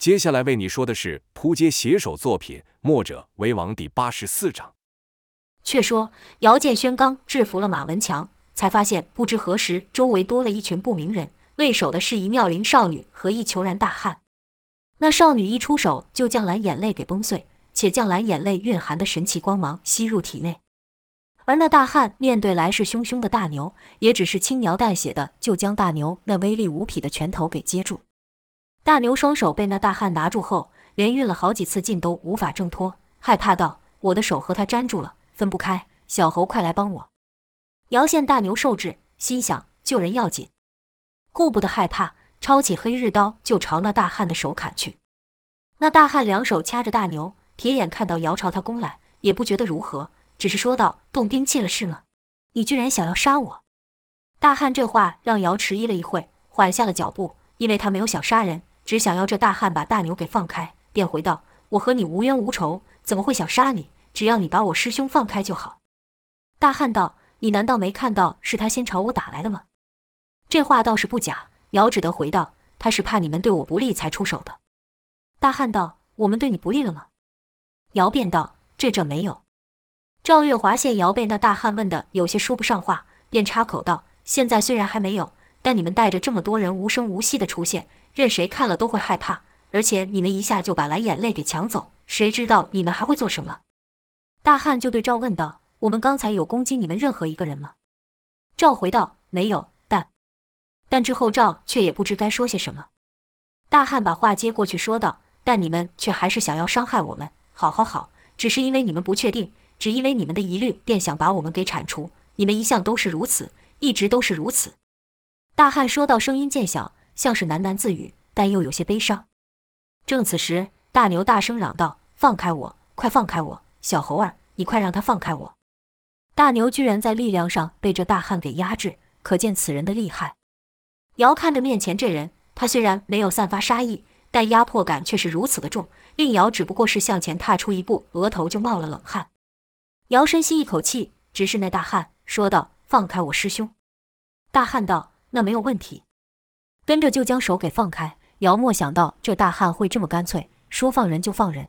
接下来为你说的是扑街写手作品《墨者为王》第八十四章。却说姚建轩刚制服了马文强，才发现不知何时周围多了一群不明人，为首的是一妙龄少女和一虬髯大汉。那少女一出手就将蓝眼泪给崩碎，且将蓝眼泪蕴含的神奇光芒吸入体内。而那大汉面对来势汹汹的大牛，也只是轻描淡写的就将大牛那威力无匹的拳头给接住。大牛双手被那大汉拿住后，连运了好几次劲都无法挣脱，害怕道：“我的手和他粘住了，分不开。”小猴，快来帮我！姚见大牛受制，心想救人要紧，顾不得害怕，抄起黑日刀就朝那大汉的手砍去。那大汉两手掐着大牛，铁眼看到姚朝他攻来，也不觉得如何，只是说道：“动兵器了是吗？你居然想要杀我！”大汉这话让姚迟疑了一会，缓下了脚步，因为他没有想杀人。只想要这大汉把大牛给放开，便回道：“我和你无冤无仇，怎么会想杀你？只要你把我师兄放开就好。”大汉道：“你难道没看到是他先朝我打来的吗？”这话倒是不假，姚只得回道：“他是怕你们对我不利才出手的。”大汉道：“我们对你不利了吗？”姚便道：“这这没有。”赵月华见姚被那大汉问得有些说不上话，便插口道：“现在虽然还没有，但你们带着这么多人无声无息的出现。”任谁看了都会害怕，而且你们一下就把蓝眼泪给抢走，谁知道你们还会做什么？大汉就对赵问道：“我们刚才有攻击你们任何一个人吗？”赵回道：“没有。”但但之后赵却也不知该说些什么。大汉把话接过去说道：“但你们却还是想要伤害我们。好好好，只是因为你们不确定，只因为你们的疑虑，便想把我们给铲除。你们一向都是如此，一直都是如此。”大汉说道，声音渐小。像是喃喃自语，但又有些悲伤。正此时，大牛大声嚷道：“放开我！快放开我！小猴儿，你快让他放开我！”大牛居然在力量上被这大汉给压制，可见此人的厉害。姚看着面前这人，他虽然没有散发杀意，但压迫感却是如此的重，令姚只不过是向前踏出一步，额头就冒了冷汗。姚深吸一口气，直视那大汉，说道：“放开我师兄！”大汉道：“那没有问题。”跟着就将手给放开，姚没想到这大汉会这么干脆，说放人就放人。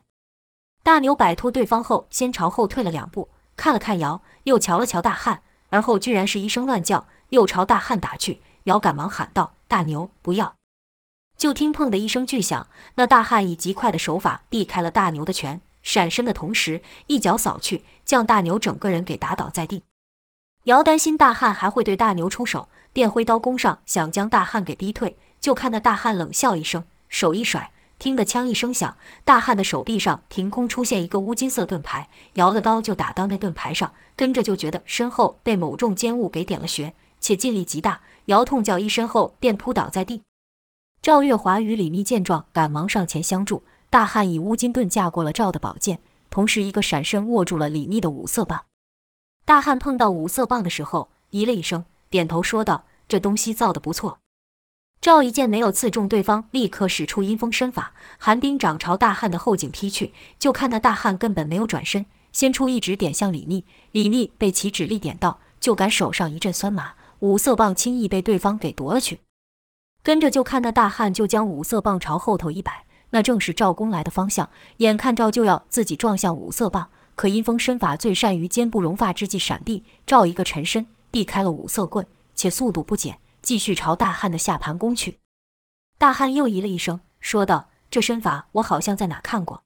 大牛摆脱对方后，先朝后退了两步，看了看姚，又瞧了瞧大汉，而后居然是一声乱叫，又朝大汉打去。姚赶忙喊道：“大牛，不要！”就听砰的一声巨响，那大汉以极快的手法避开了大牛的拳，闪身的同时一脚扫去，将大牛整个人给打倒在地。姚担心大汉还会对大牛出手。便挥刀攻上，想将大汉给逼退。就看那大汉冷笑一声，手一甩，听得枪一声响，大汉的手臂上凭空出现一个乌金色盾牌，摇的刀就打到那盾牌上，跟着就觉得身后被某重尖物给点了穴，且劲力极大，摇痛叫一声后便扑倒在地。赵月华与李密见状，赶忙上前相助。大汉以乌金盾架过了赵的宝剑，同时一个闪身握住了李密的五色棒。大汉碰到五色棒的时候，咦了一声。点头说道：“这东西造得不错。”赵一见没有刺中对方，立刻使出阴风身法，寒冰掌朝大汉的后颈劈去。就看那大汉根本没有转身，先出一指点向李密，李密被其指力点到，就感手上一阵酸麻，五色棒轻易被对方给夺了去。跟着就看那大汉就将五色棒朝后头一摆，那正是赵公来的方向。眼看赵就要自己撞向五色棒，可阴风身法最善于肩不容发之际闪避，赵一个沉身。避开了五色棍，且速度不减，继续朝大汉的下盘攻去。大汉又咦了一声，说道：“这身法我好像在哪看过。”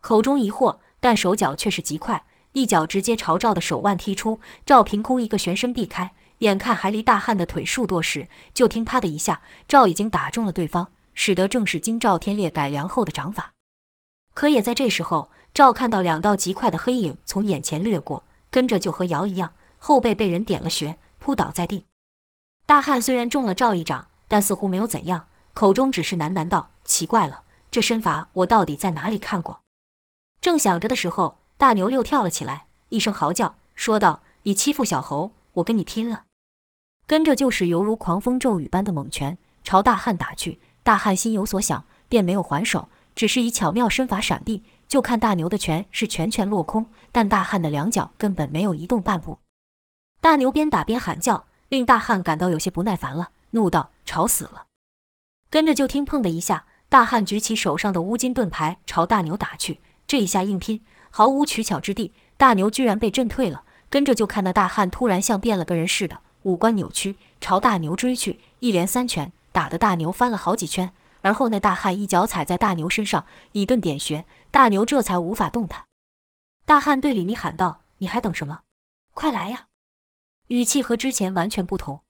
口中疑惑，但手脚却是极快，一脚直接朝赵的手腕踢出。赵凭空一个旋身避开，眼看还离大汉的腿数多时，就听啪的一下，赵已经打中了对方，使得正是经赵天烈改良后的掌法。可也在这时候，赵看到两道极快的黑影从眼前掠过，跟着就和姚一样。后背被人点了穴，扑倒在地。大汉虽然中了赵一掌，但似乎没有怎样，口中只是喃喃道：“奇怪了，这身法我到底在哪里看过？”正想着的时候，大牛又跳了起来，一声嚎叫，说道：“你欺负小猴，我跟你拼了！”跟着就是犹如狂风骤雨般的猛拳朝大汉打去。大汉心有所想，便没有还手，只是以巧妙身法闪避。就看大牛的拳是拳拳落空，但大汉的两脚根本没有移动半步。大牛边打边喊叫，令大汉感到有些不耐烦了，怒道：“吵死了！”跟着就听“砰”的一下，大汉举起手上的乌金盾牌朝大牛打去，这一下硬拼，毫无取巧之地，大牛居然被震退了。跟着就看那大汉突然像变了个人似的，五官扭曲，朝大牛追去，一连三拳打得大牛翻了好几圈。而后那大汉一脚踩在大牛身上，以顿点穴，大牛这才无法动弹。大汉对李密喊道：“你还等什么？快来呀！”语气和之前完全不同。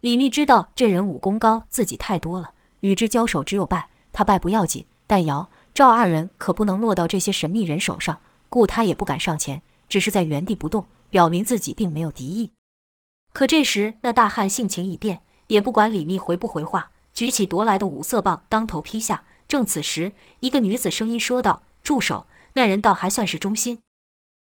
李密知道这人武功高自己太多了，与之交手只有败，他败不要紧，但姚赵二人可不能落到这些神秘人手上，故他也不敢上前，只是在原地不动。表明自己并没有敌意，可这时那大汉性情已变，也不管李密回不回话，举起夺来的五色棒当头劈下。正此时，一个女子声音说道：“住手！”那人倒还算是忠心。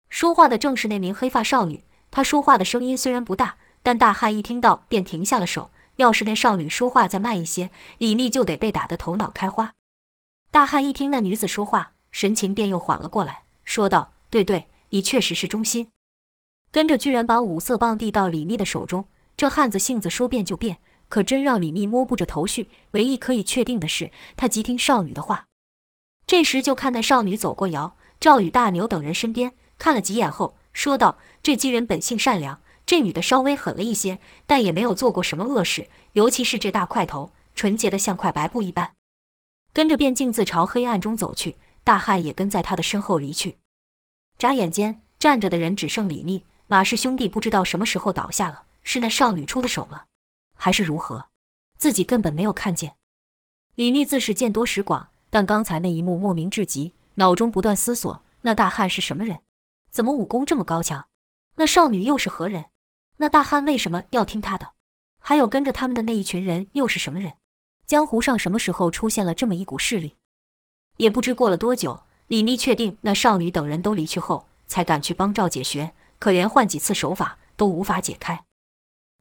说话的正是那名黑发少女。他说话的声音虽然不大，但大汉一听到便停下了手。要是那少女说话再慢一些，李密就得被打得头脑开花。大汉一听那女子说话，神情便又缓了过来，说道：“对对，你确实是忠心。”跟着，居然把五色棒递到李密的手中。这汉子性子说变就变，可真让李密摸不着头绪。唯一可以确定的是，他极听少女的话。这时，就看那少女走过姚、赵与大牛等人身边，看了几眼后，说道：“这几人本性善良，这女的稍微狠了一些，但也没有做过什么恶事。尤其是这大块头，纯洁的像块白布一般。”跟着便径自朝黑暗中走去，大汉也跟在他的身后离去。眨眼间，站着的人只剩李密。马氏兄弟不知道什么时候倒下了，是那少女出的手了，还是如何？自己根本没有看见。李密自是见多识广，但刚才那一幕莫名至极，脑中不断思索：那大汉是什么人？怎么武功这么高强？那少女又是何人？那大汉为什么要听他的？还有跟着他们的那一群人又是什么人？江湖上什么时候出现了这么一股势力？也不知过了多久，李密确定那少女等人都离去后，才敢去帮赵解穴。可连换几次手法都无法解开，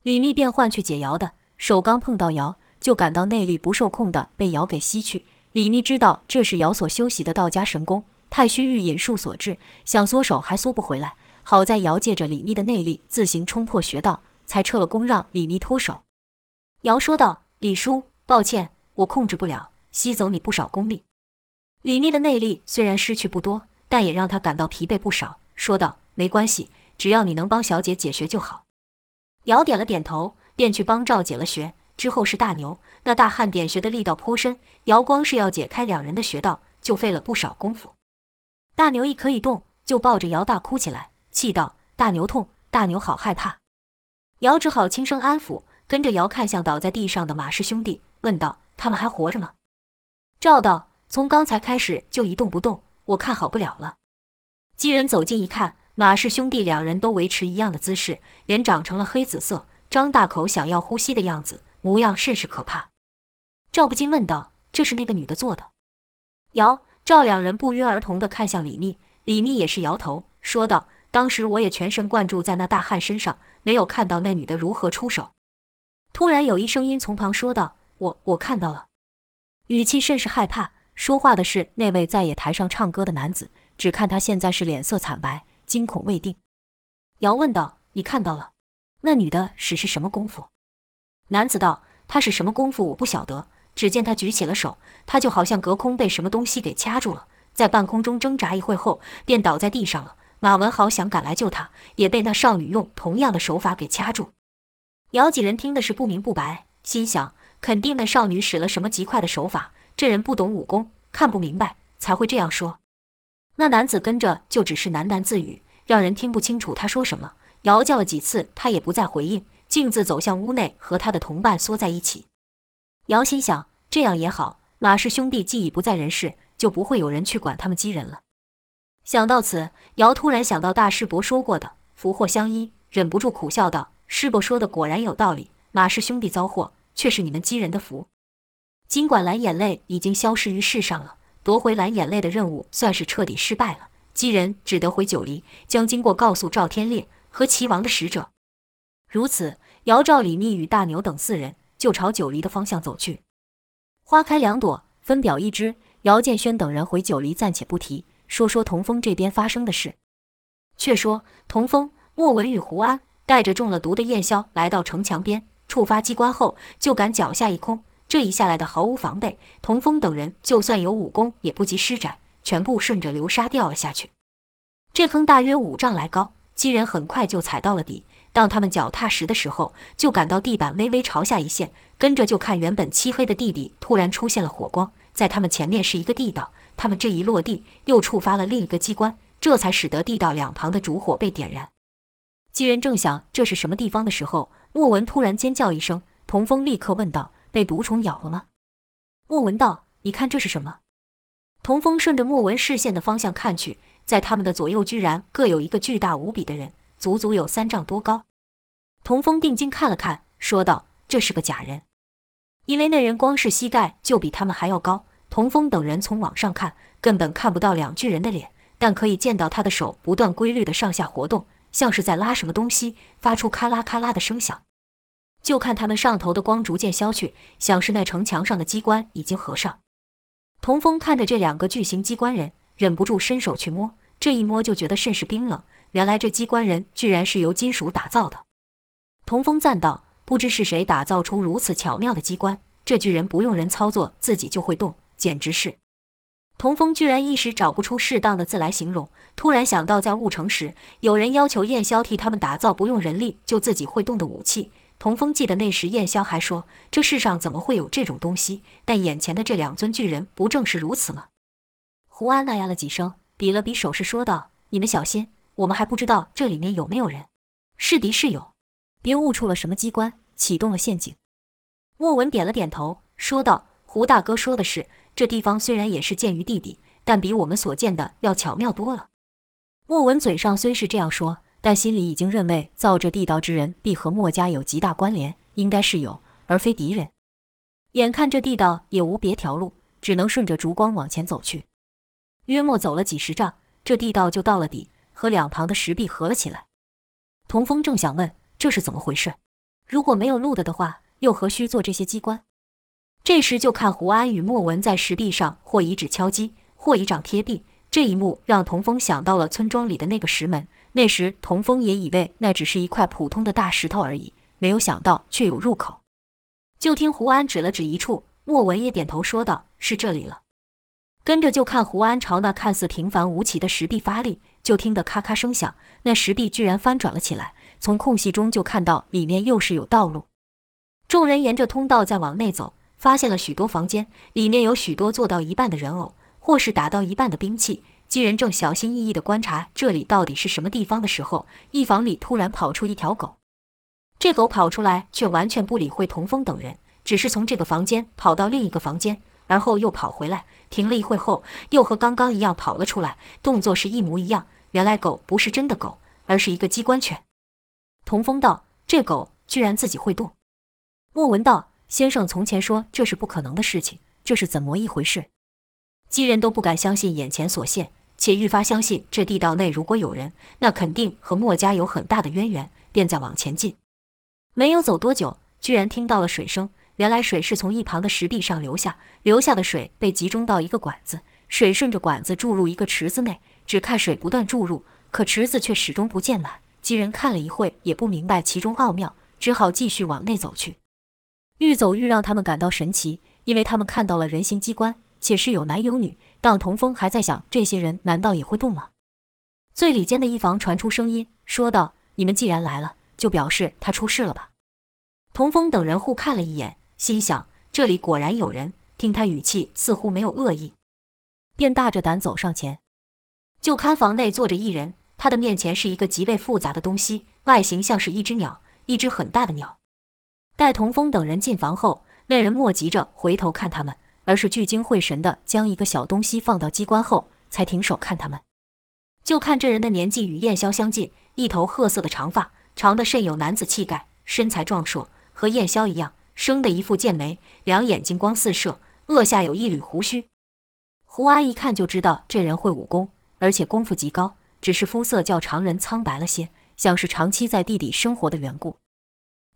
李密便换去解瑶的手，刚碰到瑶，就感到内力不受控的被瑶给吸去。李密知道这是瑶所修习的道家神功太虚御引术所致，想缩手还缩不回来。好在姚借着李密的内力自行冲破穴道，才撤了功，让李密脱手。姚说道：“李叔，抱歉，我控制不了，吸走你不少功力。”李密的内力虽然失去不多，但也让他感到疲惫不少，说道：“没关系。”只要你能帮小姐解穴就好。姚点了点头，便去帮赵解了穴。之后是大牛，那大汉点穴的力道颇深，姚光是要解开两人的穴道，就费了不少功夫。大牛一可以动，就抱着姚大哭起来，气道：“大牛痛，大牛好害怕。”姚只好轻声安抚，跟着姚看向倒在地上的马氏兄弟，问道：“他们还活着吗？”赵道：“从刚才开始就一动不动，我看好不了了。”几人走近一看。马氏兄弟两人都维持一样的姿势，脸长成了黑紫色，张大口想要呼吸的样子，模样甚是可怕。赵不禁问道：“这是那个女的做的？”姚、赵两人不约而同地看向李密，李密也是摇头，说道：“当时我也全神贯注在那大汉身上，没有看到那女的如何出手。”突然有一声音从旁说道：“我我看到了。”语气甚是害怕。说话的是那位在野台上唱歌的男子，只看他现在是脸色惨白。惊恐未定，姚问道：“你看到了？那女的使是什么功夫？”男子道：“她是什么功夫？我不晓得。只见他举起了手，他就好像隔空被什么东西给掐住了，在半空中挣扎一会后，便倒在地上了。马文豪想赶来救他，也被那少女用同样的手法给掐住。”姚几人听的是不明不白，心想：肯定那少女使了什么极快的手法，这人不懂武功，看不明白，才会这样说。那男子跟着就只是喃喃自语，让人听不清楚他说什么。姚叫了几次，他也不再回应，径自走向屋内，和他的同伴缩在一起。姚心想，这样也好，马氏兄弟既已不在人世，就不会有人去管他们几人了。想到此，姚突然想到大师伯说过的“福祸相依”，忍不住苦笑道：“师伯说的果然有道理，马氏兄弟遭祸，却是你们几人的福。尽管蓝眼泪已经消失于世上了。”夺回蓝眼泪的任务算是彻底失败了，几人只得回九黎，将经过告诉赵天烈和齐王的使者。如此，姚、赵、李密与大牛等四人就朝九黎的方向走去。花开两朵，分表一枝。姚建轩等人回九黎暂且不提，说说童风这边发生的事。却说童风、莫文与胡安带着中了毒的燕霄来到城墙边，触发机关后就感脚下一空，这一下来的毫无防备，童风等人就算有武功，也不及施展，全部顺着流沙掉了下去。这坑大约五丈来高，几人很快就踩到了底。当他们脚踏实的时候，就感到地板微微朝下一陷，跟着就看原本漆黑的地底突然出现了火光，在他们前面是一个地道。他们这一落地，又触发了另一个机关，这才使得地道两旁的烛火被点燃。几人正想这是什么地方的时候，莫文突然尖叫一声，童风立刻问道。被毒虫咬了吗？莫文道：“你看这是什么？”童风顺着莫文视线的方向看去，在他们的左右居然各有一个巨大无比的人，足足有三丈多高。童风定睛看了看，说道：“这是个假人，因为那人光是膝盖就比他们还要高。”童风等人从网上看，根本看不到两具人的脸，但可以见到他的手不断规律的上下活动，像是在拉什么东西，发出咔啦咔啦的声响。就看他们上头的光逐渐消去，像是那城墙上的机关已经合上。童风看着这两个巨型机关人，忍不住伸手去摸，这一摸就觉得甚是冰冷。原来这机关人居然是由金属打造的。童风赞道：“不知是谁打造出如此巧妙的机关，这巨人不用人操作，自己就会动，简直是……”童风居然一时找不出适当的字来形容，突然想到在雾城时，有人要求燕霄替他们打造不用人力就自己会动的武器。童风记得那时燕霄还说：“这世上怎么会有这种东西？”但眼前的这两尊巨人不正是如此吗？胡安那呀了几声，比了比手势，说道：“你们小心，我们还不知道这里面有没有人，是敌是友，别误触了什么机关，启动了陷阱。”莫文点了点头，说道：“胡大哥说的是，这地方虽然也是建于地底，但比我们所见的要巧妙多了。”莫文嘴上虽是这样说。但心里已经认为，造这地道之人必和墨家有极大关联，应该是友而非敌人。眼看这地道也无别条路，只能顺着烛光往前走去。约莫走了几十丈，这地道就到了底，和两旁的石壁合了起来。童风正想问这是怎么回事，如果没有路的的话，又何须做这些机关？这时就看胡安与莫文在石壁上或以指敲击，或以掌贴壁。这一幕让童风想到了村庄里的那个石门。那时，童风也以为那只是一块普通的大石头而已，没有想到却有入口。就听胡安指了指一处，莫文也点头说道：“是这里了。”跟着就看胡安朝那看似平凡无奇的石壁发力，就听得咔咔声响，那石壁居然翻转了起来，从空隙中就看到里面又是有道路。众人沿着通道再往内走，发现了许多房间，里面有许多做到一半的人偶，或是打到一半的兵器。几人正小心翼翼地观察这里到底是什么地方的时候，一房里突然跑出一条狗。这狗跑出来却完全不理会童风等人，只是从这个房间跑到另一个房间，而后又跑回来，停了一会后，又和刚刚一样跑了出来，动作是一模一样。原来狗不是真的狗，而是一个机关犬。童风道：“这狗居然自己会动。”莫文道：“先生从前说这是不可能的事情，这是怎么一回事？”几人都不敢相信眼前所现，且愈发相信这地道内如果有人，那肯定和墨家有很大的渊源，便再往前进。没有走多久，居然听到了水声。原来水是从一旁的石壁上流下，流下的水被集中到一个管子，水顺着管子注入一个池子内。只看水不断注入，可池子却始终不见满。几人看了一会，也不明白其中奥妙，只好继续往内走去。愈走愈让他们感到神奇，因为他们看到了人形机关。且是有男有女，当童风还在想这些人难道也会动吗？最里间的一房传出声音，说道：“你们既然来了，就表示他出事了吧？”童风等人互看了一眼，心想这里果然有人。听他语气似乎没有恶意，便大着胆走上前。就看房内坐着一人，他的面前是一个极为复杂的东西，外形像是一只鸟，一只很大的鸟。待童风等人进房后，那人莫急着回头看他们。而是聚精会神地将一个小东西放到机关后，才停手看他们。就看这人的年纪与燕霄相近，一头褐色的长发，长得甚有男子气概，身材壮硕，和燕霄一样，生得一副剑眉，两眼金光四射，额下有一缕胡须。胡安一看就知道这人会武功，而且功夫极高，只是肤色较常人苍白了些，像是长期在地底生活的缘故。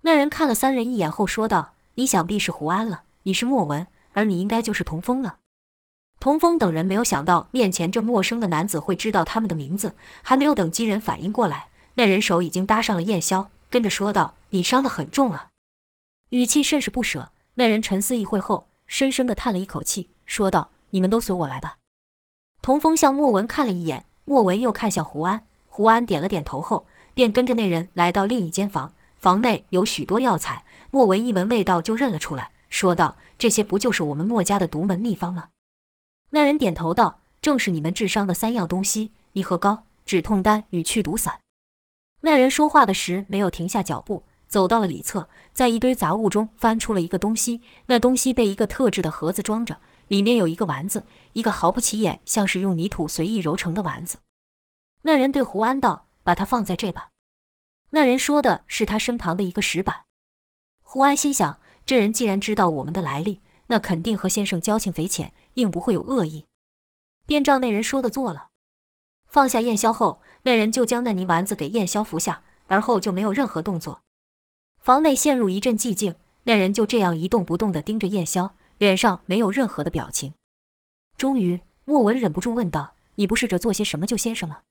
那人看了三人一眼后说道：“你想必是胡安了，你是莫文。”而你应该就是童风了。童风等人没有想到面前这陌生的男子会知道他们的名字，还没有等几人反应过来，那人手已经搭上了燕霄，跟着说道：“你伤得很重啊。”语气甚是不舍。那人沉思一会后，深深地叹了一口气，说道：“你们都随我来吧。”童风向莫文看了一眼，莫文又看向胡安，胡安点了点头后，便跟着那人来到另一间房。房内有许多药材，莫文一闻味道就认了出来，说道：“这些不就是我们莫家的独门秘方吗？”那人点头道：“正是你们治伤的三样东西：离合膏、止痛丹与去毒散。”那人说话的时没有停下脚步，走到了里侧，在一堆杂物中翻出了一个东西。那东西被一个特制的盒子装着。里面有一个丸子，一个毫不起眼，像是用泥土随意揉成的丸子。那人对胡安道：“把它放在这吧。”那人说的是他身旁的一个石板。胡安心想：这人既然知道我们的来历，那肯定和先生交情匪浅，应不会有恶意，便照那人说的做了。放下燕霄后，那人就将那泥丸子给燕霄服下，而后就没有任何动作。房内陷入一阵寂静，那人就这样一动不动地盯着燕霄。脸上没有任何的表情。终于，莫文忍不住问道：“你不试着做些什么救先生吗？”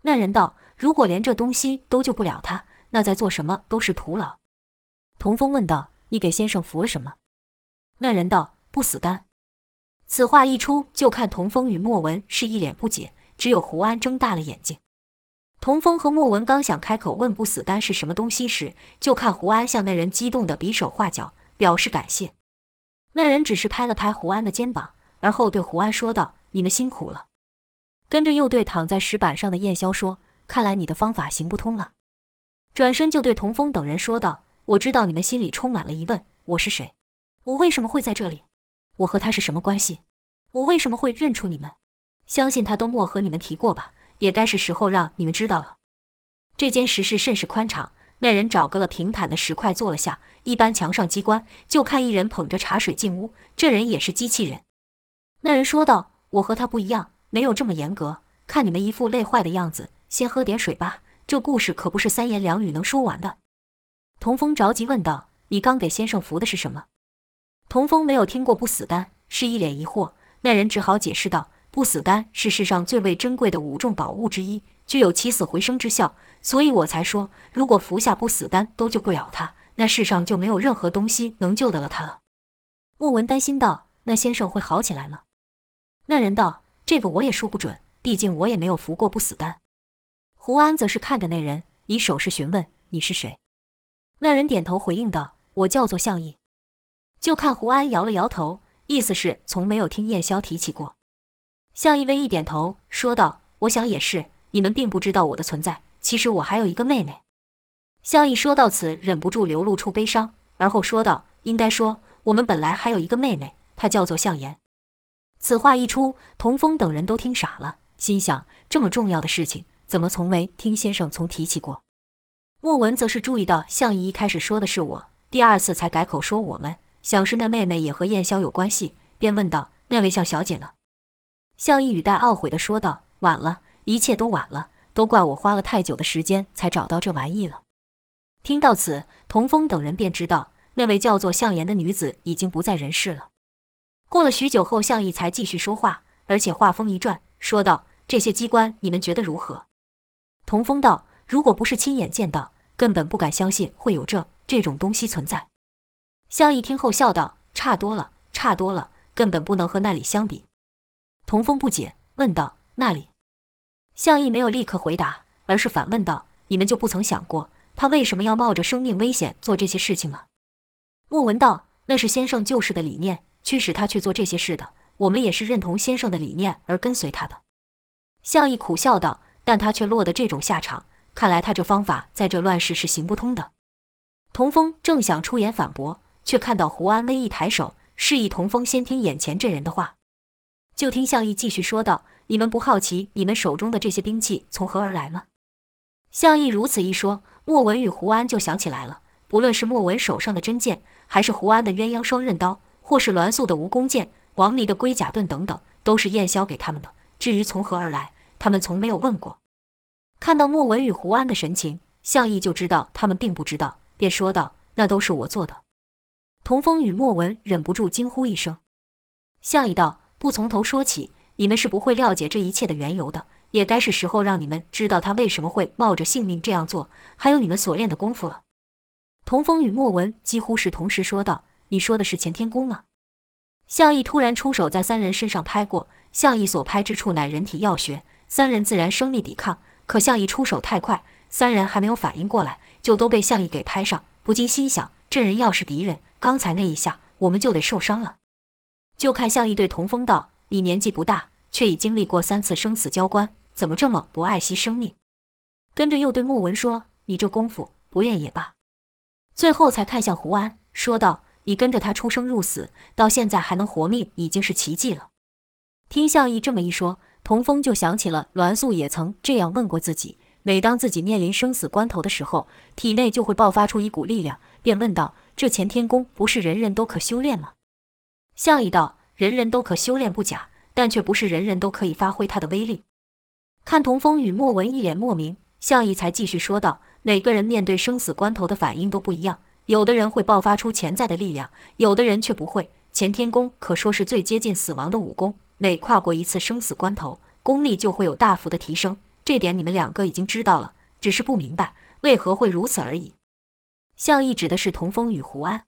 那人道：“如果连这东西都救不了他，那再做什么都是徒劳。”童风问道：“你给先生服了什么？”那人道：“不死丹。”此话一出，就看童风与莫文是一脸不解，只有胡安睁大了眼睛。童风和莫文刚想开口问不死丹是什么东西时，就看胡安向那人激动地比手画脚，表示感谢。那人只是拍了拍胡安的肩膀，而后对胡安说道：“你们辛苦了。”跟着又对躺在石板上的燕霄说：“看来你的方法行不通了。”转身就对童风等人说道：“我知道你们心里充满了疑问，我是谁？我为什么会在这里？我和他是什么关系？我为什么会认出你们？相信他都没和你们提过吧？也该是时候让你们知道了。”这间石室甚是宽敞。那人找个了平坦的石块坐了下，一般墙上机关，就看一人捧着茶水进屋。这人也是机器人。那人说道：“我和他不一样，没有这么严格。看你们一副累坏的样子，先喝点水吧。这故事可不是三言两语能说完的。”童风着急问道：“你刚给先生服的是什么？”童风没有听过不死丹，是一脸疑惑。那人只好解释道：“不死丹是世上最为珍贵的五种宝物之一。”具有起死回生之效，所以我才说，如果服下不死丹都救不了他，那世上就没有任何东西能救得了他了。莫文担心道：“那先生会好起来吗？”那人道：“这个我也说不准，毕竟我也没有服过不死丹。”胡安则是看着那人，以手势询问：“你是谁？”那人点头回应道：“我叫做向义。”就看胡安摇了摇头，意思是从没有听燕萧提起过。向义微一点头，说道：“我想也是。”你们并不知道我的存在，其实我还有一个妹妹。向义说到此，忍不住流露出悲伤，而后说道：“应该说，我们本来还有一个妹妹，她叫做向颜。”此话一出，童风等人都听傻了，心想：这么重要的事情，怎么从没听先生从提起过？莫文则是注意到向义一开始说的是我，第二次才改口说我们，想是那妹妹也和燕霄有关系，便问道：“那位向小姐呢？”向义语带懊悔地说道：“晚了。”一切都晚了，都怪我花了太久的时间才找到这玩意了。听到此，童风等人便知道那位叫做向言的女子已经不在人世了。过了许久后，向义才继续说话，而且话锋一转，说道：“这些机关你们觉得如何？”童风道：“如果不是亲眼见到，根本不敢相信会有这这种东西存在。”向义听后笑道：“差多了，差多了，根本不能和那里相比。”童风不解，问道：“那里？”向义没有立刻回答，而是反问道：“你们就不曾想过，他为什么要冒着生命危险做这些事情吗？”莫文道：“那是先生救世的理念驱使他去做这些事的，我们也是认同先生的理念而跟随他的。”向义苦笑道：“但他却落得这种下场，看来他这方法在这乱世是行不通的。”童风正想出言反驳，却看到胡安微一抬手，示意童风先听眼前这人的话。就听向义继续说道。你们不好奇你们手中的这些兵器从何而来吗？向义如此一说，莫文与胡安就想起来了。不论是莫文手上的真剑，还是胡安的鸳鸯双刃刀，或是栾素的蜈蚣剑、王离的龟甲盾等等，都是燕霄给他们的。至于从何而来，他们从没有问过。看到莫文与胡安的神情，向义就知道他们并不知道，便说道：“那都是我做的。”童风与莫文忍不住惊呼一声。向义道：“不从头说起。”你们是不会了解这一切的缘由的，也该是时候让你们知道他为什么会冒着性命这样做，还有你们所练的功夫了。童风与莫文几乎是同时说道：“你说的是乾天宫吗？”项义突然出手，在三人身上拍过。项义所拍之处乃人体要穴，三人自然生力抵抗。可项义出手太快，三人还没有反应过来，就都被项义给拍上。不禁心想：这人要是敌人，刚才那一下我们就得受伤了。就看向义对童风道：“你年纪不大，却已经历过三次生死交关，怎么这么不爱惜生命？”跟着又对穆文说：“你这功夫不练也罢。”最后才看向胡安，说道。你跟着他出生入死，到现在还能活命，已经是奇迹了。听向义这么一说，童风就想起了栾素也曾这样问过自己：每当自己面临生死关头的时候，体内就会爆发出一股力量，便问道：“这干天功不是人人都可修炼吗？”项义道：“人人都可修炼不假，但却不是人人都可以发挥它的威力。”看童风与莫文一脸莫名，项义才继续说道：“每个人面对生死关头的反应都不一样。”有的人会爆发出潜在的力量，有的人却不会。干天功可说是最接近死亡的武功，每跨过一次生死关头，功力就会有大幅的提升。这点你们两个已经知道了，只是不明白为何会如此而已。项义指的是童风与胡安。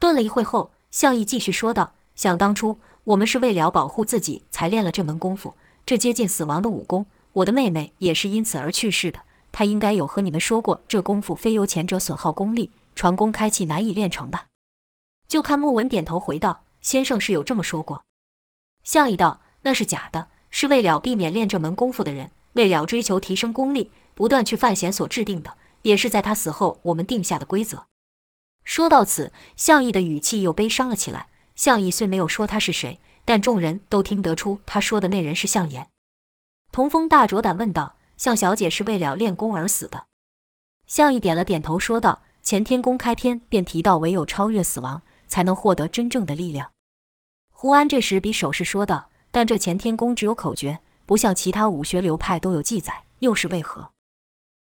顿了一会后，项义继续说道：“想当初，我们是为了保护自己才练了这门功夫，这接近死亡的武功，我的妹妹也是因此而去世的。她应该有和你们说过，这功夫非由前者损耗功力。”传功开气难以练成吧？就看莫文点头回道：“先生是有这么说过。”项义道：“那是假的，是为了避免练这门功夫的人，为了追求提升功力，不断去犯险所制定的，也是在他死后我们定下的规则。”说到此，项义的语气又悲伤了起来。项义虽没有说他是谁，但众人都听得出他说的那人是项妍。童风大着胆问道：“向小姐是为了练功而死的？”项义点了点头，说道。干天功开篇便提到，唯有超越死亡，才能获得真正的力量。胡安这时比手势说道：“但这干天功只有口诀，不像其他武学流派都有记载，又是为何？”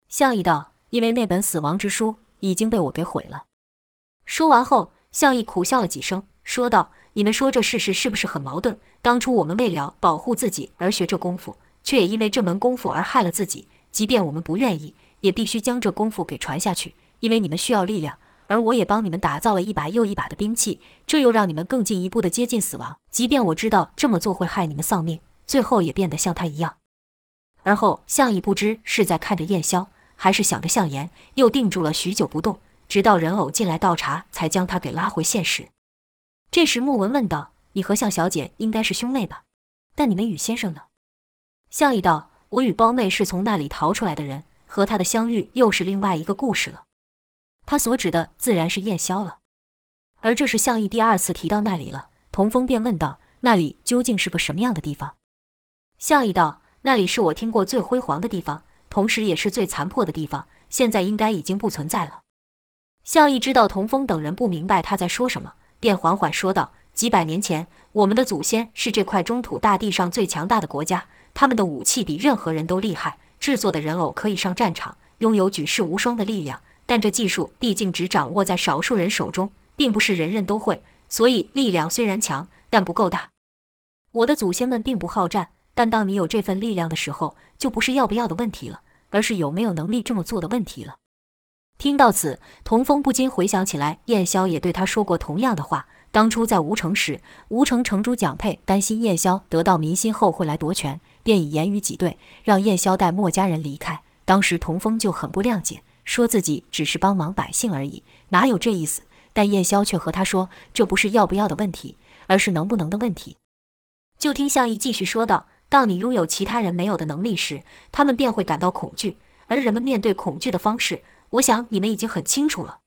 项义道：“因为那本死亡之书已经被我给毁了。”说完后，项义苦笑了几声，说道：“你们说这事实是不是很矛盾？当初我们为了保护自己而学这功夫，却也因为这门功夫而害了自己。即便我们不愿意，也必须将这功夫给传下去。”因为你们需要力量，而我也帮你们打造了一把又一把的兵器，这又让你们更进一步的接近死亡。即便我知道这么做会害你们丧命，最后也变得像他一样。而后，项义不知是在看着燕霄，还是想着项言，又定住了许久不动，直到人偶进来倒茶，才将他给拉回现实。这时，莫文问道：“你和向小姐应该是兄妹吧？但你们与先生呢？”向义道：“我与胞妹是从那里逃出来的人，和他的相遇又是另外一个故事了。”他所指的自然是燕霄了，而这是向义第二次提到那里了。童风便问道：“那里究竟是个什么样的地方？”向义道：“那里是我听过最辉煌的地方，同时也是最残破的地方，现在应该已经不存在了。”项义知道童风等人不明白他在说什么，便缓缓说道：“几百年前，我们的祖先是这块中土大地上最强大的国家，他们的武器比任何人都厉害，制作的人偶可以上战场，拥有举世无双的力量。”但这技术毕竟只掌握在少数人手中，并不是人人都会，所以力量虽然强，但不够大。我的祖先们并不好战，但当你有这份力量的时候，就不是要不要的问题了，而是有没有能力这么做的问题了。听到此，童风不禁回想起来，燕霄也对他说过同样的话。当初在吴城时，吴城城主蒋佩担心燕霄得到民心后会来夺权，便以言语挤兑，让燕霄带墨家人离开。当时童风就很不谅解。说自己只是帮忙百姓而已，哪有这意思？但燕霄却和他说，这不是要不要的问题，而是能不能的问题。就听项义继续说道：“当你拥有其他人没有的能力时，他们便会感到恐惧，而人们面对恐惧的方式，我想你们已经很清楚了。”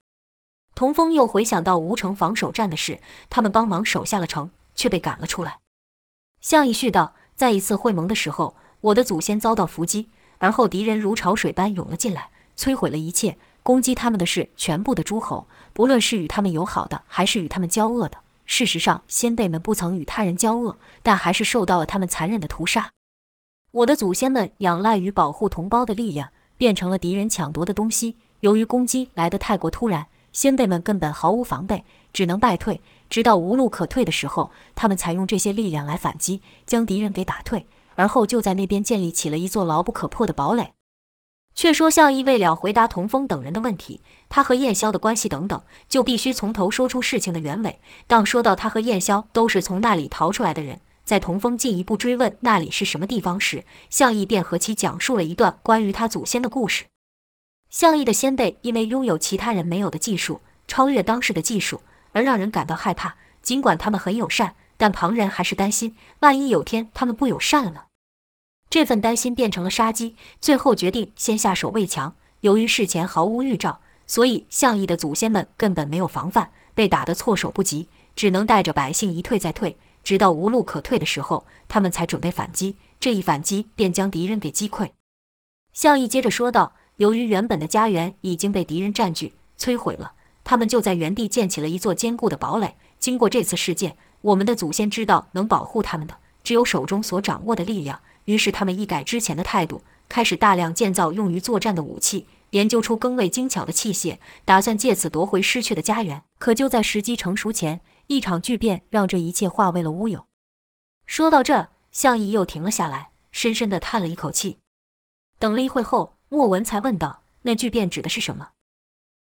童风又回想到吴城防守战的事，他们帮忙守下了城，却被赶了出来。项义续道：“在一次会盟的时候，我的祖先遭到伏击，而后敌人如潮水般涌了进来。”摧毁了一切，攻击他们的是全部的诸侯，不论是与他们友好的，还是与他们交恶的。事实上，先辈们不曾与他人交恶，但还是受到了他们残忍的屠杀。我的祖先们仰赖于保护同胞的力量，变成了敌人抢夺的东西。由于攻击来得太过突然，先辈们根本毫无防备，只能败退。直到无路可退的时候，他们才用这些力量来反击，将敌人给打退，而后就在那边建立起了一座牢不可破的堡垒。却说向义为了回答童风等人的问题，他和燕霄的关系等等，就必须从头说出事情的原委。当说到他和燕霄都是从那里逃出来的人，在童风进一步追问那里是什么地方时，向义便和其讲述了一段关于他祖先的故事。向义的先辈因为拥有其他人没有的技术，超越当时的技术，而让人感到害怕。尽管他们很友善，但旁人还是担心，万一有天他们不友善了？这份担心变成了杀机，最后决定先下手为强。由于事前毫无预兆，所以向义的祖先们根本没有防范，被打得措手不及，只能带着百姓一退再退，直到无路可退的时候，他们才准备反击。这一反击便将敌人给击溃。向义接着说道：“由于原本的家园已经被敌人占据、摧毁了，他们就在原地建起了一座坚固的堡垒。经过这次事件，我们的祖先知道能保护他们的只有手中所掌握的力量。”于是他们一改之前的态度，开始大量建造用于作战的武器，研究出更为精巧的器械，打算借此夺回失去的家园。可就在时机成熟前，一场巨变让这一切化为了乌有。说到这，向义又停了下来，深深地叹了一口气。等了一会后，莫文才问道：“那巨变指的是什么？”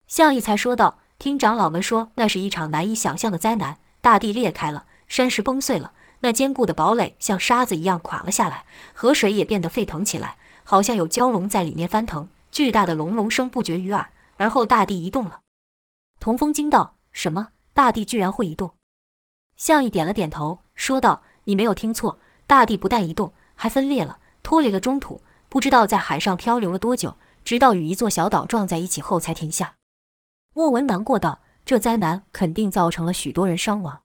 向义才说道：“听长老们说，那是一场难以想象的灾难，大地裂开了，山石崩碎了。”那坚固的堡垒像沙子一样垮了下来，河水也变得沸腾起来，好像有蛟龙在里面翻腾，巨大的隆隆声不绝于耳。而后大地移动了。童风惊道：“什么？大地居然会移动？”向义点了点头，说道：“你没有听错，大地不但移动，还分裂了，脱离了中土，不知道在海上漂流了多久，直到与一座小岛撞在一起后才停下。”莫文难过道：“这灾难肯定造成了许多人伤亡。”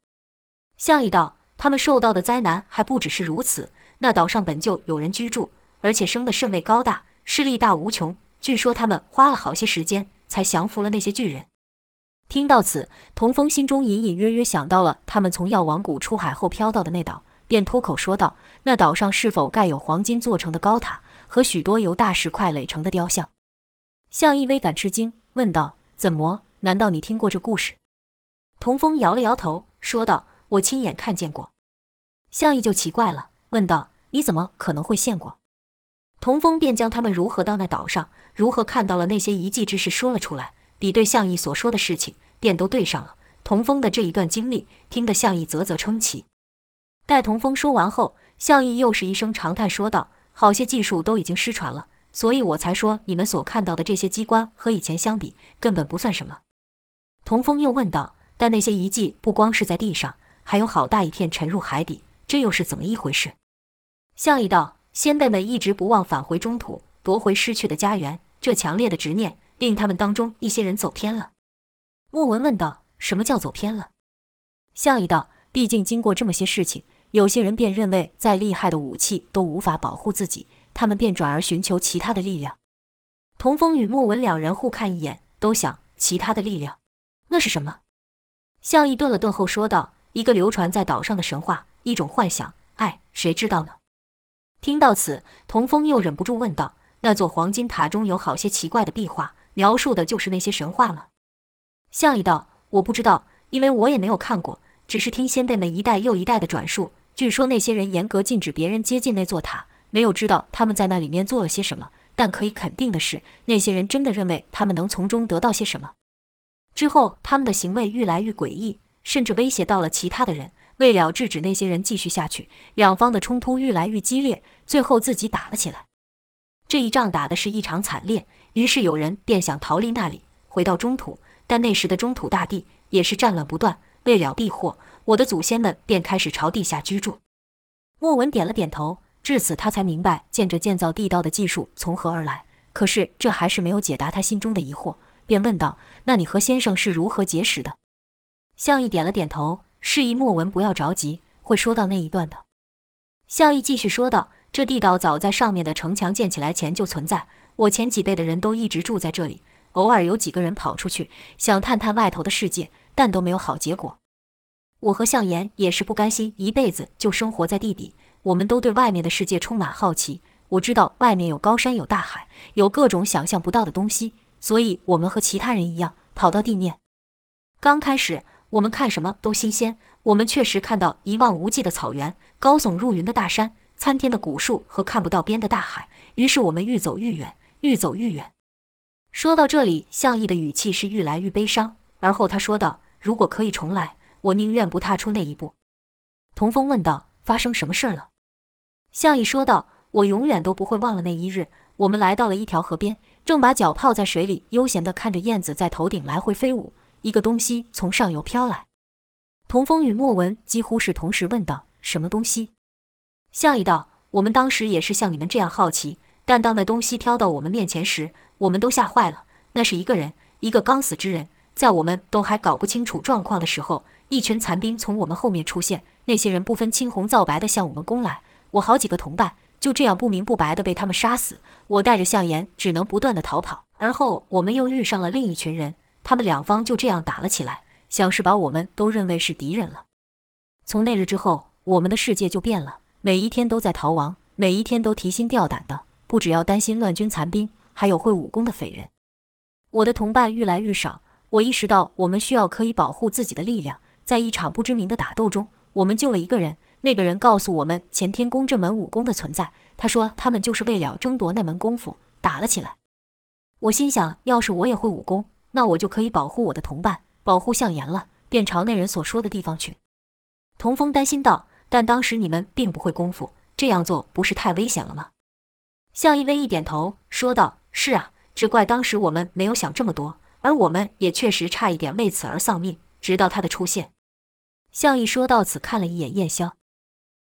向义道。他们受到的灾难还不只是如此。那岛上本就有人居住，而且生得甚为高大，势力大无穷。据说他们花了好些时间才降服了那些巨人。听到此，童风心中隐隐约约想到了他们从药王谷出海后飘到的那岛，便脱口说道：“那岛上是否盖有黄金做成的高塔和许多由大石块垒成的雕像？”向义微感吃惊，问道：“怎么？难道你听过这故事？”童风摇了摇头，说道。我亲眼看见过，向义就奇怪了，问道：“你怎么可能会见过？”童风便将他们如何到那岛上，如何看到了那些遗迹之事说了出来，比对向义所说的事情，便都对上了。童风的这一段经历，听得向义啧啧称奇。待童风说完后，向义又是一声长叹，说道：“好些技术都已经失传了，所以我才说你们所看到的这些机关和以前相比，根本不算什么。”童风又问道：“但那些遗迹不光是在地上。”还有好大一片沉入海底，这又是怎么一回事？向义道：先辈们一直不忘返回中土，夺回失去的家园。这强烈的执念令他们当中一些人走偏了。莫文问道：什么叫走偏了？向义道：毕竟经过这么些事情，有些人便认为再厉害的武器都无法保护自己，他们便转而寻求其他的力量。童风与莫文两人互看一眼，都想其他的力量，那是什么？向义顿了顿后说道。一个流传在岛上的神话，一种幻想。哎，谁知道呢？听到此，童风又忍不住问道：“那座黄金塔中有好些奇怪的壁画，描述的就是那些神话吗？”向义道：“我不知道，因为我也没有看过，只是听先辈们一代又一代的转述。据说那些人严格禁止别人接近那座塔，没有知道他们在那里面做了些什么。但可以肯定的是，那些人真的认为他们能从中得到些什么。之后，他们的行为愈来愈诡异。”甚至威胁到了其他的人。为了制止那些人继续下去，两方的冲突愈来愈激烈，最后自己打了起来。这一仗打的是异常惨烈，于是有人便想逃离那里，回到中土。但那时的中土大地也是战乱不断。为了避祸，我的祖先们便开始朝地下居住。莫文点了点头，至此他才明白建着建造地道的技术从何而来。可是这还是没有解答他心中的疑惑，便问道：“那你和先生是如何结识的？”向义点了点头，示意莫文不要着急，会说到那一段的。向义继续说道：“这地道早在上面的城墙建起来前就存在，我前几辈的人都一直住在这里。偶尔有几个人跑出去，想探探外头的世界，但都没有好结果。我和向言也是不甘心一辈子就生活在地底，我们都对外面的世界充满好奇。我知道外面有高山，有大海，有各种想象不到的东西，所以我们和其他人一样跑到地面。刚开始。”我们看什么都新鲜。我们确实看到一望无际的草原、高耸入云的大山、参天的古树和看不到边的大海。于是我们愈走愈远，愈走愈远。说到这里，向义的语气是愈来愈悲伤。而后他说道：“如果可以重来，我宁愿不踏出那一步。”童风问道：“发生什么事了？”向义说道：“我永远都不会忘了那一日，我们来到了一条河边，正把脚泡在水里，悠闲地看着燕子在头顶来回飞舞。一个东西从上游飘来。”童风与莫文几乎是同时问道：“什么东西？”向义道：“我们当时也是像你们这样好奇，但当那东西飘到我们面前时，我们都吓坏了。那是一个人，一个刚死之人。”在我们都还搞不清楚状况的时候，一群残兵从我们后面出现。那些人不分青红皂白地向我们攻来，我好几个同伴就这样不明不白地被他们杀死。我带着向言，只能不断地逃跑。而后我们又遇上了另一群人，他们两方就这样打了起来，像是把我们都认为是敌人了。从那日之后，我们的世界就变了，每一天都在逃亡，每一天都提心吊胆的，不只要担心乱军残兵，还有会武功的匪人。我的同伴愈来愈少。我意识到，我们需要可以保护自己的力量。在一场不知名的打斗中，我们救了一个人。那个人告诉我们干天宫这门武功的存在。他说，他们就是为了争夺那门功夫打了起来。我心想，要是我也会武功，那我就可以保护我的同伴，保护向颜了。便朝那人所说的地方去。童风担心道：“但当时你们并不会功夫，这样做不是太危险了吗？”向一微一点头，说道：“是啊，只怪当时我们没有想这么多。”而我们也确实差一点为此而丧命，直到他的出现。向义说到此，看了一眼燕霄、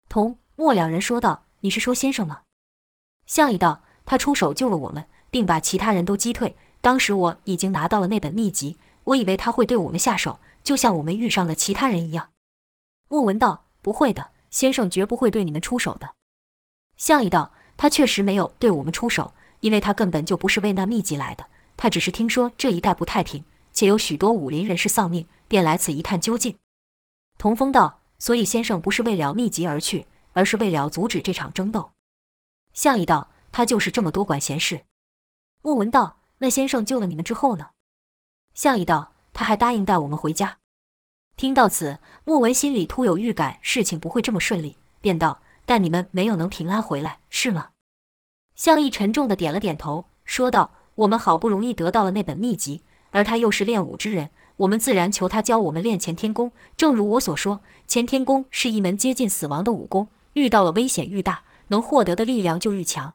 童莫两人，说道：“你是说先生吗？”向义道：“他出手救了我们，并把其他人都击退。当时我已经拿到了那本秘籍，我以为他会对我们下手，就像我们遇上了其他人一样。”莫文道：“不会的，先生绝不会对你们出手的。”向义道：“他确实没有对我们出手，因为他根本就不是为那秘籍来的。”他只是听说这一带不太平，且有许多武林人士丧命，便来此一探究竟。童风道：“所以先生不是为了秘籍而去，而是为了阻止这场争斗。”向义道：“他就是这么多管闲事。”莫文道：“那先生救了你们之后呢？”向义道：“他还答应带我们回家。”听到此，莫文心里突有预感，事情不会这么顺利，便道：“但你们没有能平安回来，是吗？”向义沉重地点了点头，说道。我们好不容易得到了那本秘籍，而他又是练武之人，我们自然求他教我们练乾天功。正如我所说，乾天功是一门接近死亡的武功，遇到了危险愈大，能获得的力量就愈强。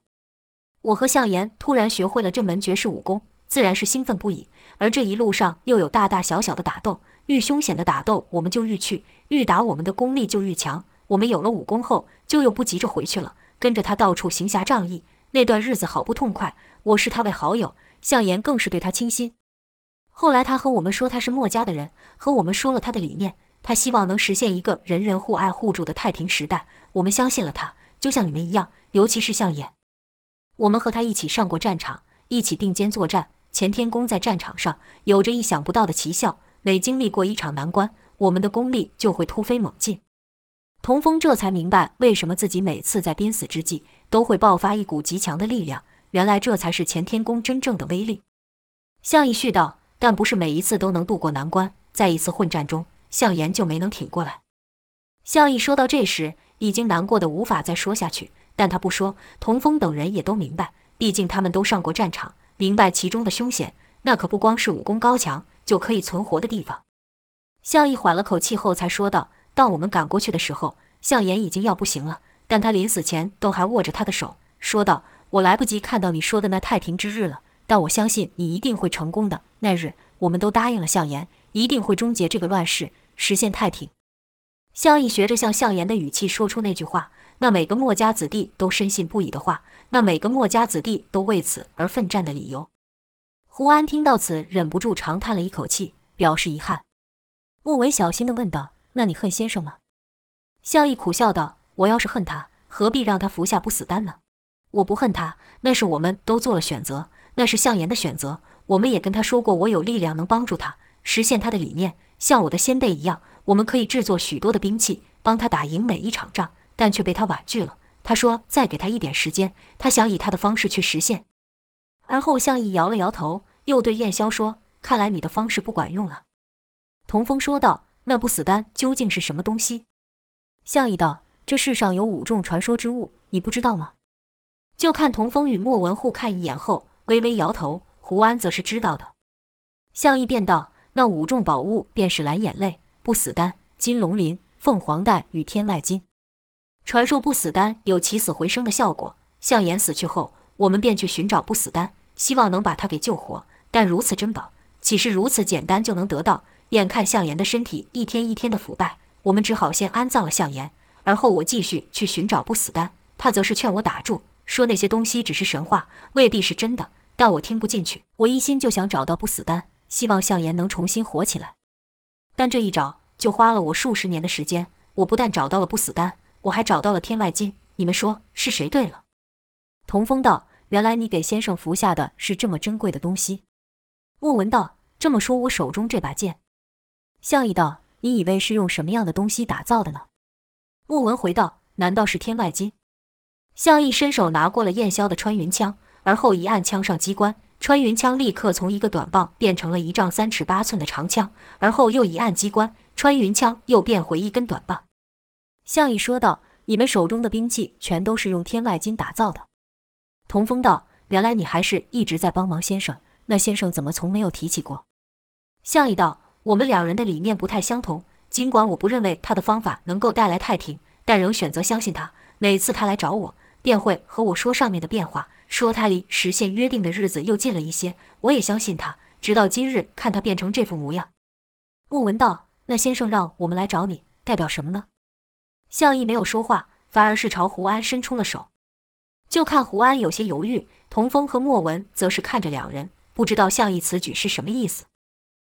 我和向颜突然学会了这门绝世武功，自然是兴奋不已。而这一路上又有大大小小的打斗，愈凶险的打斗我们就愈去，愈打我们的功力就愈强。我们有了武功后，就又不急着回去了，跟着他到处行侠仗义。那段日子好不痛快。我视他为好友，向颜更是对他倾心。后来他和我们说他是墨家的人，和我们说了他的理念，他希望能实现一个人人互爱互助的太平时代。我们相信了他，就像你们一样，尤其是向颜。我们和他一起上过战场，一起并肩作战。干天功在战场上有着意想不到的奇效，每经历过一场难关，我们的功力就会突飞猛进。童风这才明白，为什么自己每次在濒死之际都会爆发一股极强的力量。原来这才是干天宫真正的威力。向义续道：“但不是每一次都能渡过难关，在一次混战中，向颜就没能挺过来。”向义说到这时，已经难过的无法再说下去，但他不说，童风等人也都明白，毕竟他们都上过战场，明白其中的凶险。那可不光是武功高强就可以存活的地方。向义缓了口气后才说道：“当我们赶过去的时候，向颜已经要不行了，但他临死前都还握着他的手，说道。”我来不及看到你说的那太平之日了，但我相信你一定会成功的。那日，我们都答应了向颜，一定会终结这个乱世，实现太平。向义学着像向颜的语气说出那句话，那每个墨家子弟都深信不疑的话，那每个墨家子弟都为此而奋战的理由。胡安听到此，忍不住长叹了一口气，表示遗憾。莫文小心地问道：“那你恨先生吗？”向义苦笑道：“我要是恨他，何必让他服下不死丹呢？”我不恨他，那是我们都做了选择，那是向言的选择。我们也跟他说过，我有力量能帮助他实现他的理念，像我的先辈一样，我们可以制作许多的兵器，帮他打赢每一场仗，但却被他婉拒了。他说再给他一点时间，他想以他的方式去实现。而后向义摇了摇头，又对燕霄说：“看来你的方式不管用了。”童风说道：“那不死丹究竟是什么东西？”向义道：“这世上有五种传说之物，你不知道吗？”就看童风与莫文互看一眼后，微微摇头。胡安则是知道的。向义便道：“那五种宝物便是蓝眼泪、不死丹、金龙鳞、凤凰蛋与天籁金。传说不死丹有起死回生的效果。向颜死去后，我们便去寻找不死丹，希望能把他给救活。但如此珍宝，岂是如此简单就能得到？眼看向颜的身体一天一天的腐败，我们只好先安葬了向颜。而后我继续去寻找不死丹，他则是劝我打住，说那些东西只是神话，未必是真的。但我听不进去，我一心就想找到不死丹。”希望向颜能重新活起来，但这一找就花了我数十年的时间。我不但找到了不死丹，我还找到了天外金。你们说是谁对了？童风道：“原来你给先生服下的是这么珍贵的东西。”莫文道：“这么说，我手中这把剑。”向义道：“你以为是用什么样的东西打造的呢？”莫文回道：“难道是天外金？”向义伸手拿过了燕霄的穿云枪，而后一按枪上机关。穿云枪立刻从一个短棒变成了一丈三尺八寸的长枪，而后又一按机关，穿云枪又变回一根短棒。向义说道：“你们手中的兵器全都是用天外金打造的。”童风道：“原来你还是一直在帮忙先生，那先生怎么从没有提起过？”向义道：“我们两人的理念不太相同，尽管我不认为他的方法能够带来太平，但仍选择相信他。每次他来找我，便会和我说上面的变化。”说他离实现约定的日子又近了一些，我也相信他。直到今日，看他变成这副模样。莫文道：“那先生让我们来找你，代表什么呢？”向义没有说话，反而是朝胡安伸出了手。就看胡安有些犹豫，童风和莫文则是看着两人，不知道向义此举是什么意思。